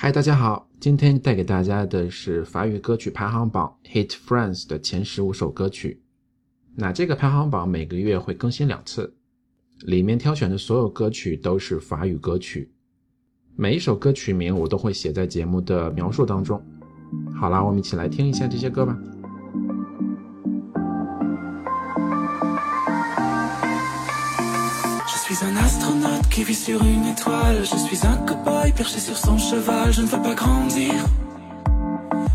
嗨，大家好，今天带给大家的是法语歌曲排行榜 Hit France 的前十五首歌曲。那这个排行榜每个月会更新两次，里面挑选的所有歌曲都是法语歌曲。每一首歌曲名我都会写在节目的描述当中。好啦，我们一起来听一下这些歌吧。Sur une étoile. Je suis un cow-boy perché sur son cheval. Je ne veux pas grandir.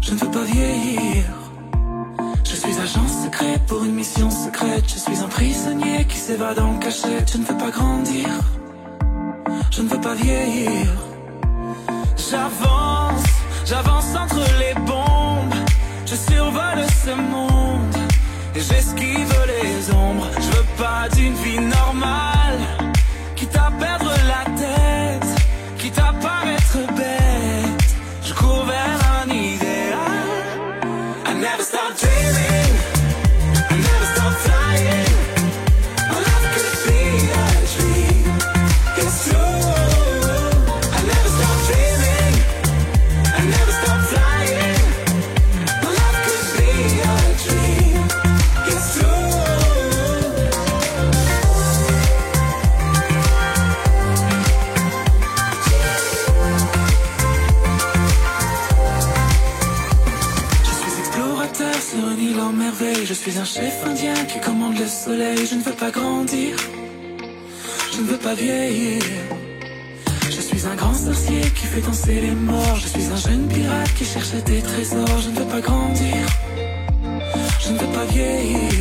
Je ne veux pas vieillir. Je suis agent secret pour une mission secrète. Je suis un prisonnier qui s'évade en cachette. Je ne veux pas grandir. Je ne veux pas vieillir. J'avance, j'avance entre les bombes. Je survole ce monde. Et j'esquive les ombres. Je veux pas d'une vie normale. Pas vieillir. Je suis un grand sorcier qui fait danser les morts. Je suis un jeune pirate qui cherche des trésors. Je ne veux pas grandir. Je ne veux pas vieillir.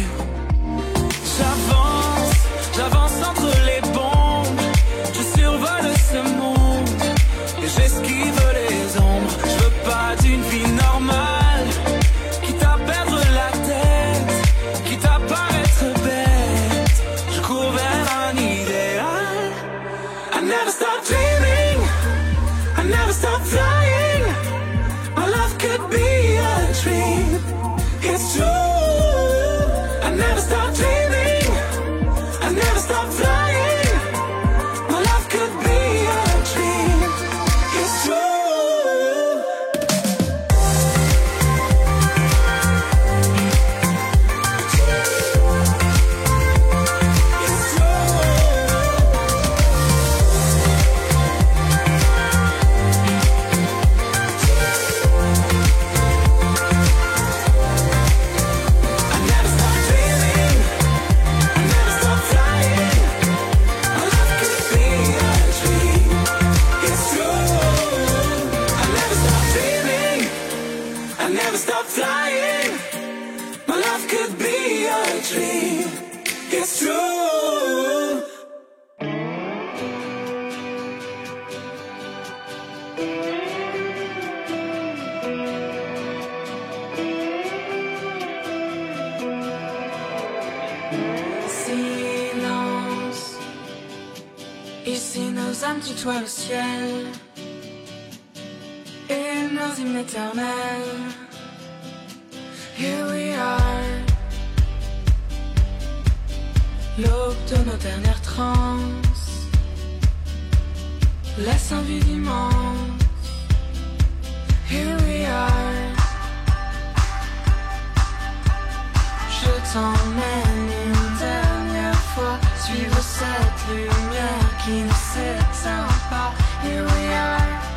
Here we are. Je t'emmène une dernière fois Suivre cette lumière qui ne s'éteint pas. Here we are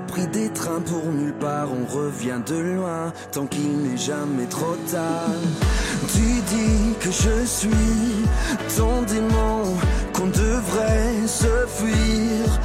pris des trains pour nulle part, on revient de loin, tant qu'il n'est jamais trop tard. Tu dis que je suis ton démon, qu'on devrait se fuir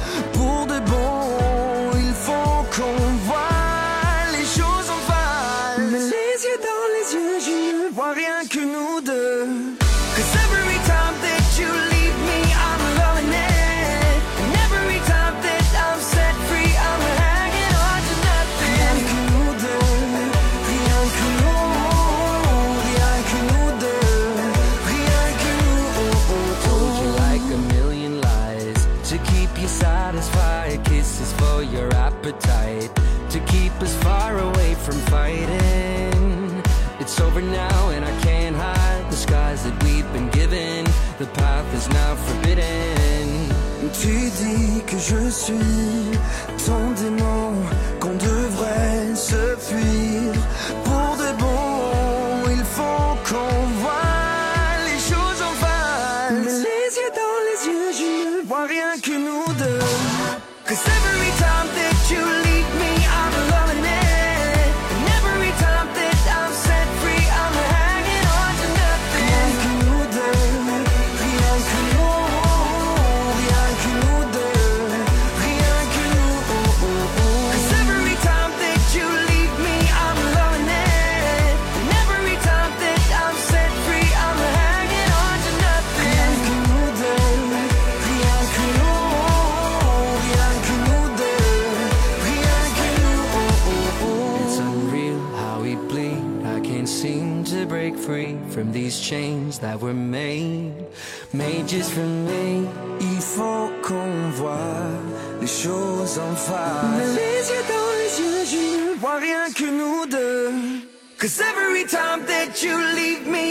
je suis tant démon qu'on devient face. les yeux dans les yeux, je ne vois rien que nous deux. Cause every time that you leave me.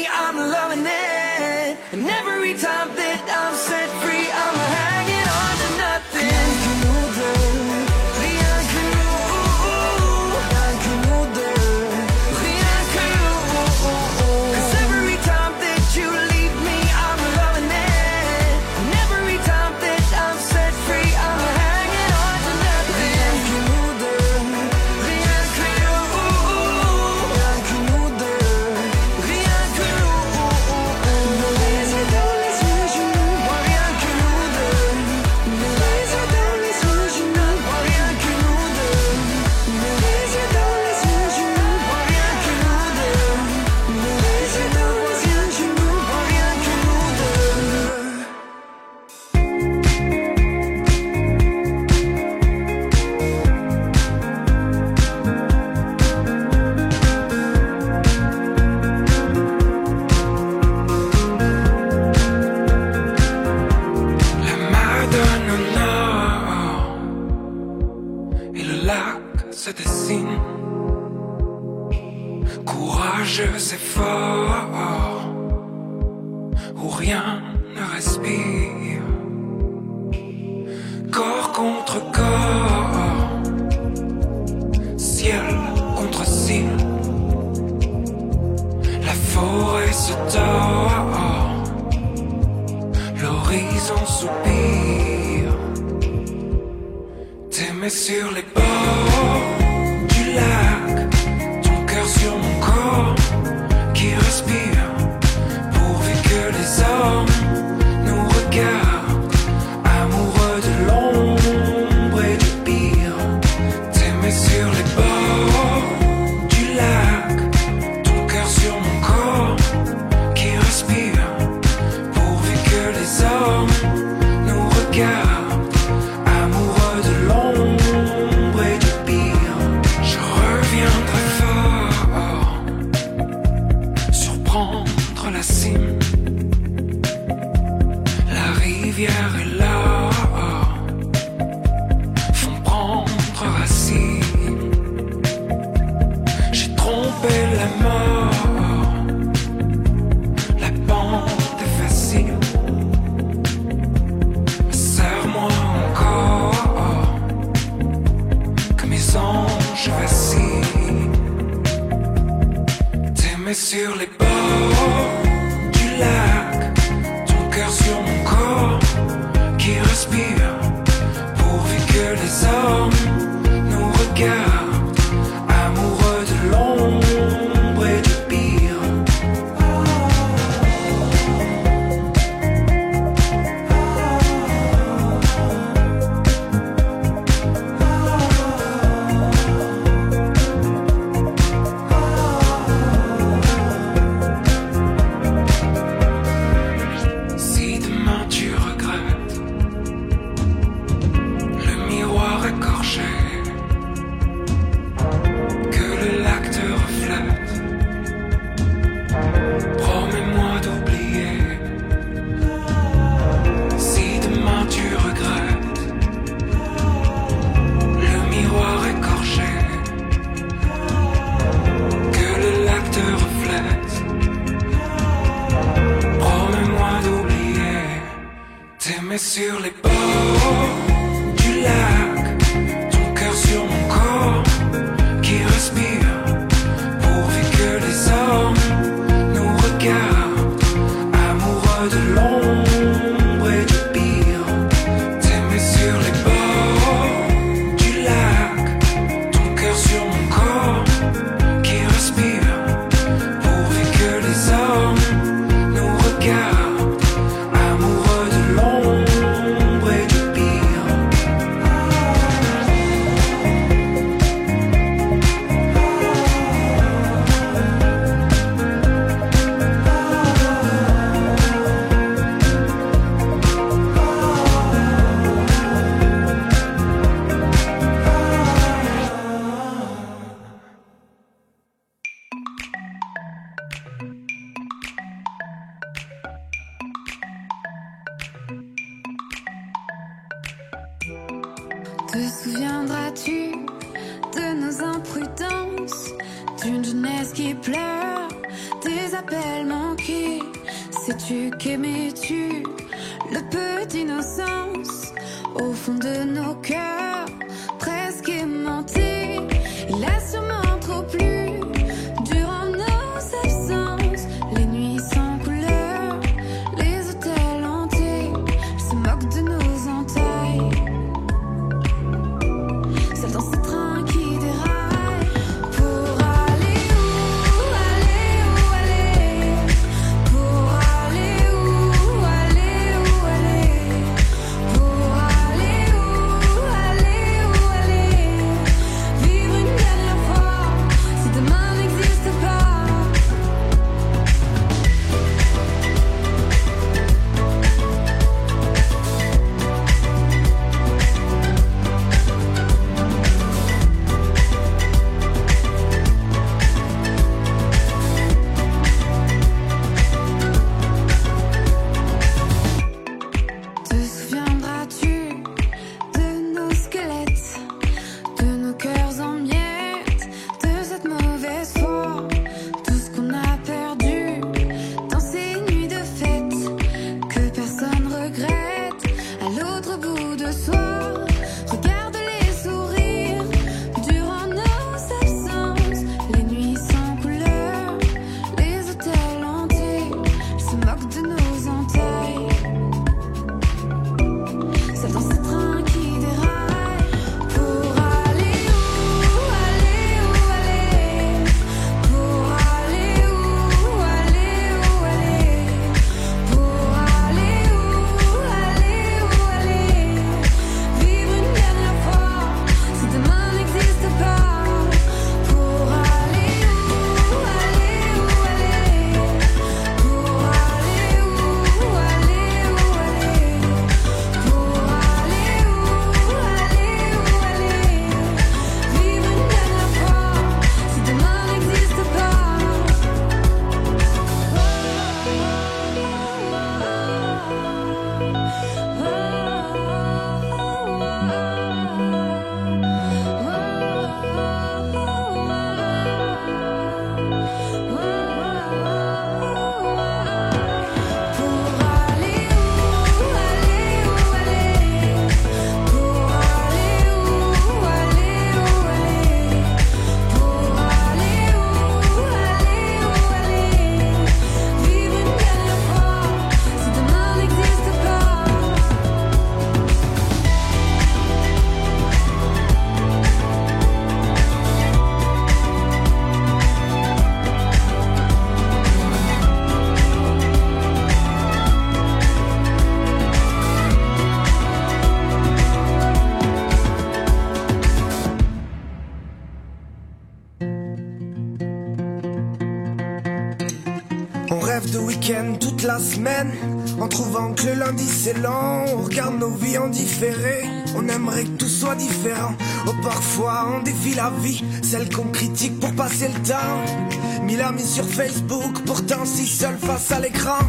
En trouvant que le lundi c'est lent. On regarde nos vies en différé, on aimerait que tout soit différent. Oh, parfois on défie la vie, celle qu'on critique pour passer le temps. Mille amis sur Facebook, pourtant si seul face à l'écran.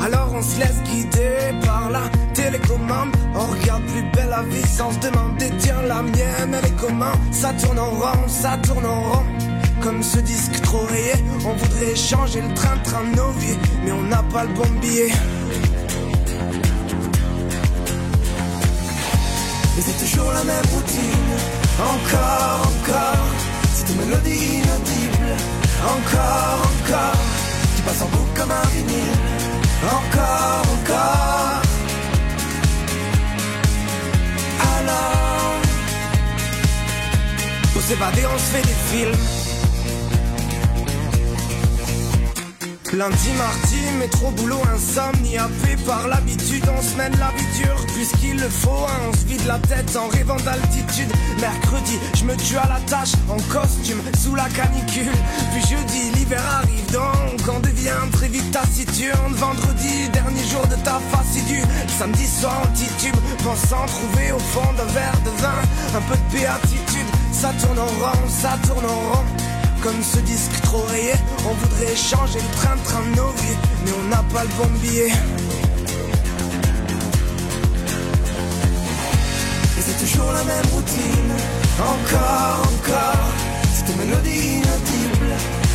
Alors on se laisse guider par la télécommande. On regarde plus belle la vie sans se demander, tiens la mienne, elle est comment? Ça tourne en rond, ça tourne en rond. Comme ce disque trop rayé, on voudrait changer le train-train de nos vies, mais on n'a pas le bon billet. Et c'est toujours la même routine, encore, encore. Cette mélodie inaudible, encore, encore. Qui passe en boucle comme un vinyle, encore, encore. Alors, pour s'évader, on se fait des films. Lundi, mardi, métro, boulot, insomnie, happé par l'habitude, on se mène la vie dure, puisqu'il le faut, hein, on se vide la tête en rêvant d'altitude. Mercredi, je me tue à la tâche, en costume, sous la canicule. Puis jeudi, l'hiver arrive donc, on devient très vite taciturne. Vendredi, dernier jour de ta fascidue. Samedi soir, on titube, pensant trouver au fond d'un verre de vin un peu de béatitude. Ça tourne en rond, ça tourne en rond. Comme ce disque trop rayé, on voudrait changer le train-train de nos vies, mais on n'a pas le bon billet. Et c'est toujours la même routine, encore, encore. Cette mélodie inaudible,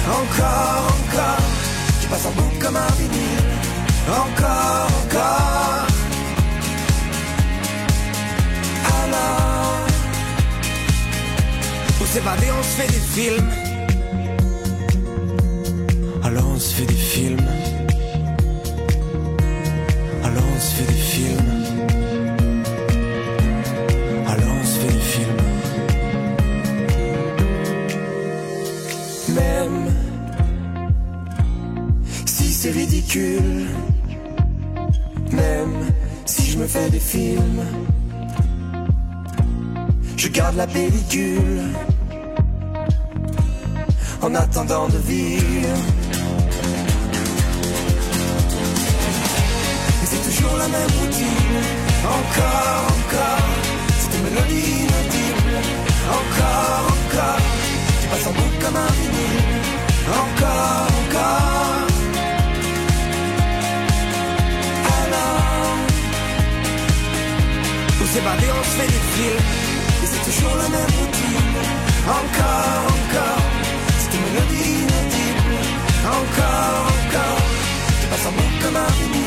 encore, encore. Qui passe en boucle comme un vinyle, encore, encore. Alors, pour s'évader, on se fait des films. Alors on se des films. Alors on se des films. Alors on se fait des films. Même si c'est ridicule. Même si je me fais des films. Je garde la pellicule. En attendant de vivre. La même Encore, encore Cette mélodie inaudible Encore, encore Qui passe en boucle comme un vinyle Encore, encore Alors Pour s'évader on se fait des films Et c'est toujours la même routine Encore, encore Cette mélodie inaudible. Encore, encore. Qui passe en boucle comme un vinyle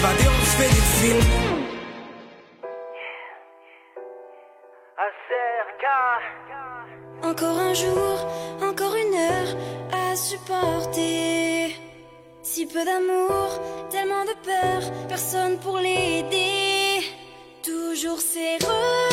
s'évader, on se fait des films. Encore un jour, encore une heure à supporter. Si peu d'amour, tellement de peur, personne pour l'aider. Toujours regards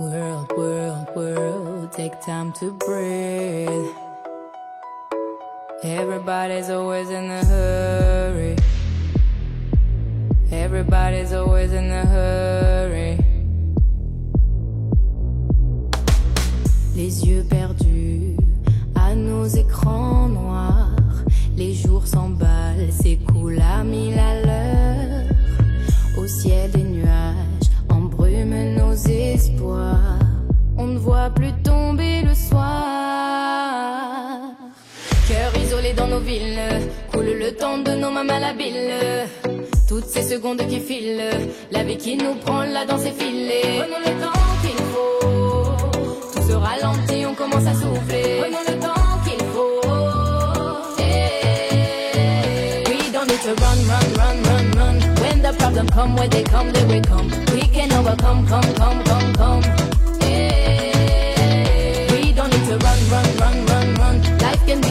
World, world, world, take time to breathe. Everybody's always in a hurry. Everybody's always in a hurry. Les yeux perdus à nos écrans noirs. Les jours s'emballent, s'écoulent à mille à l'heure. Au ciel Coule le temps de nos mains malhabiles. Toutes ces secondes qui filent, la vie qui nous prend, la danse est filée. Prenons le temps qu'il faut. Tout se ralentit, on commence à souffler. Prenons le temps qu'il faut. We don't need to run, run, run, run, run. When the problem come, when they come, they will come. We can overcome, come, come, come, come.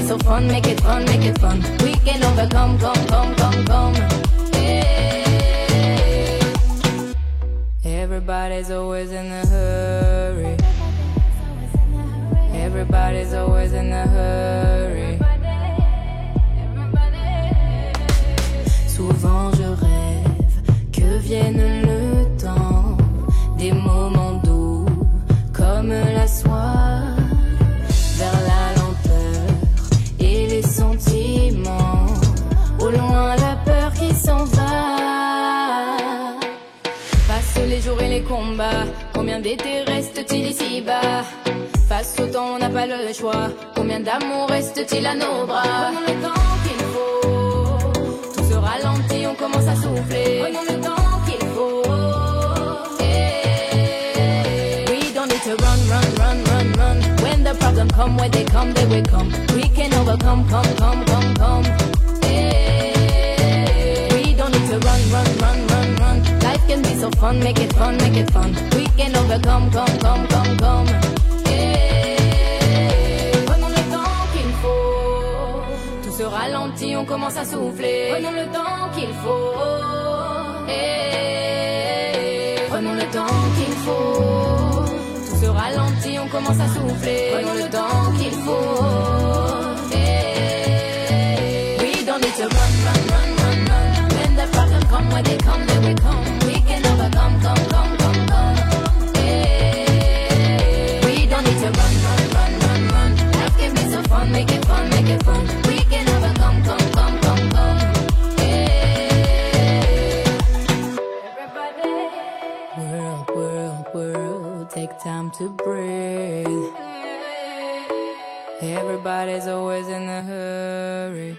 So fun, make it fun, make it fun. We can overcome, come, come, come, come. Yeah. Everybody's always in a hurry. Everybody's always in a hurry. Souvent je rêve que vienne combien d'été reste-t-il ici-bas? Face au temps, on n'a pas le choix. Combien d'amour reste-t-il à nos bras? Prenons le temps qu'il faut. Tout se ralentit, on commence à souffler. Prenons le temps qu'il faut. Yeah. We don't need to run, run, run, run, run. When the problem come, when they come, they will come. We can overcome, come, come, come, come. Can be fun, make it fun, make it fun. We can. Yeah. Prenons le temps qu'il faut. Tout se ralentit, on commence à souffler. Prenons le temps qu'il faut. Yeah. Prenons le temps qu'il faut. Tout se ralentit, on commence à souffler. Prenons le temps qu'il faut. Everybody's always in a hurry.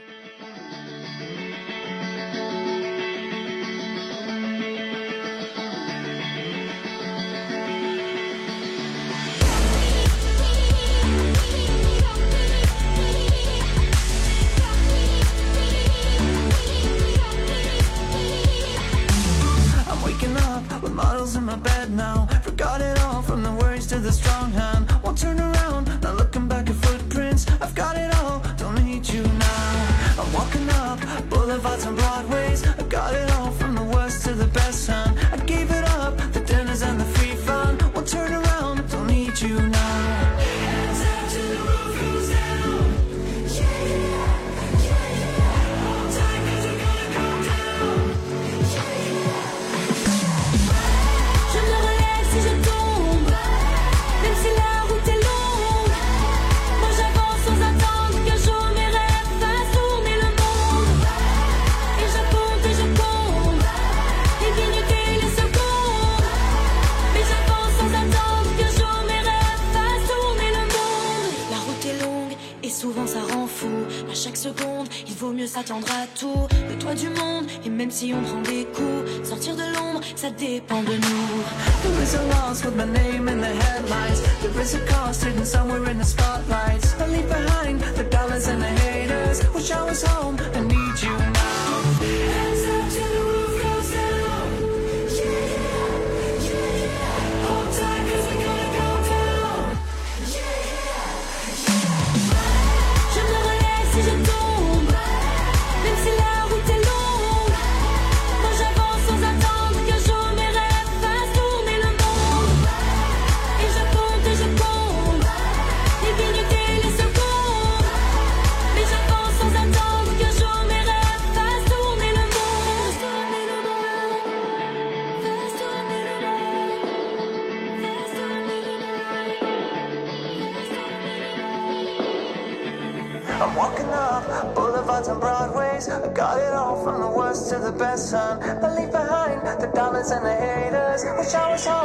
With models in my bed now. Forgot it all from the worries to the strong hand. Won't turn around, got some blood. And the haters. Wish I was home.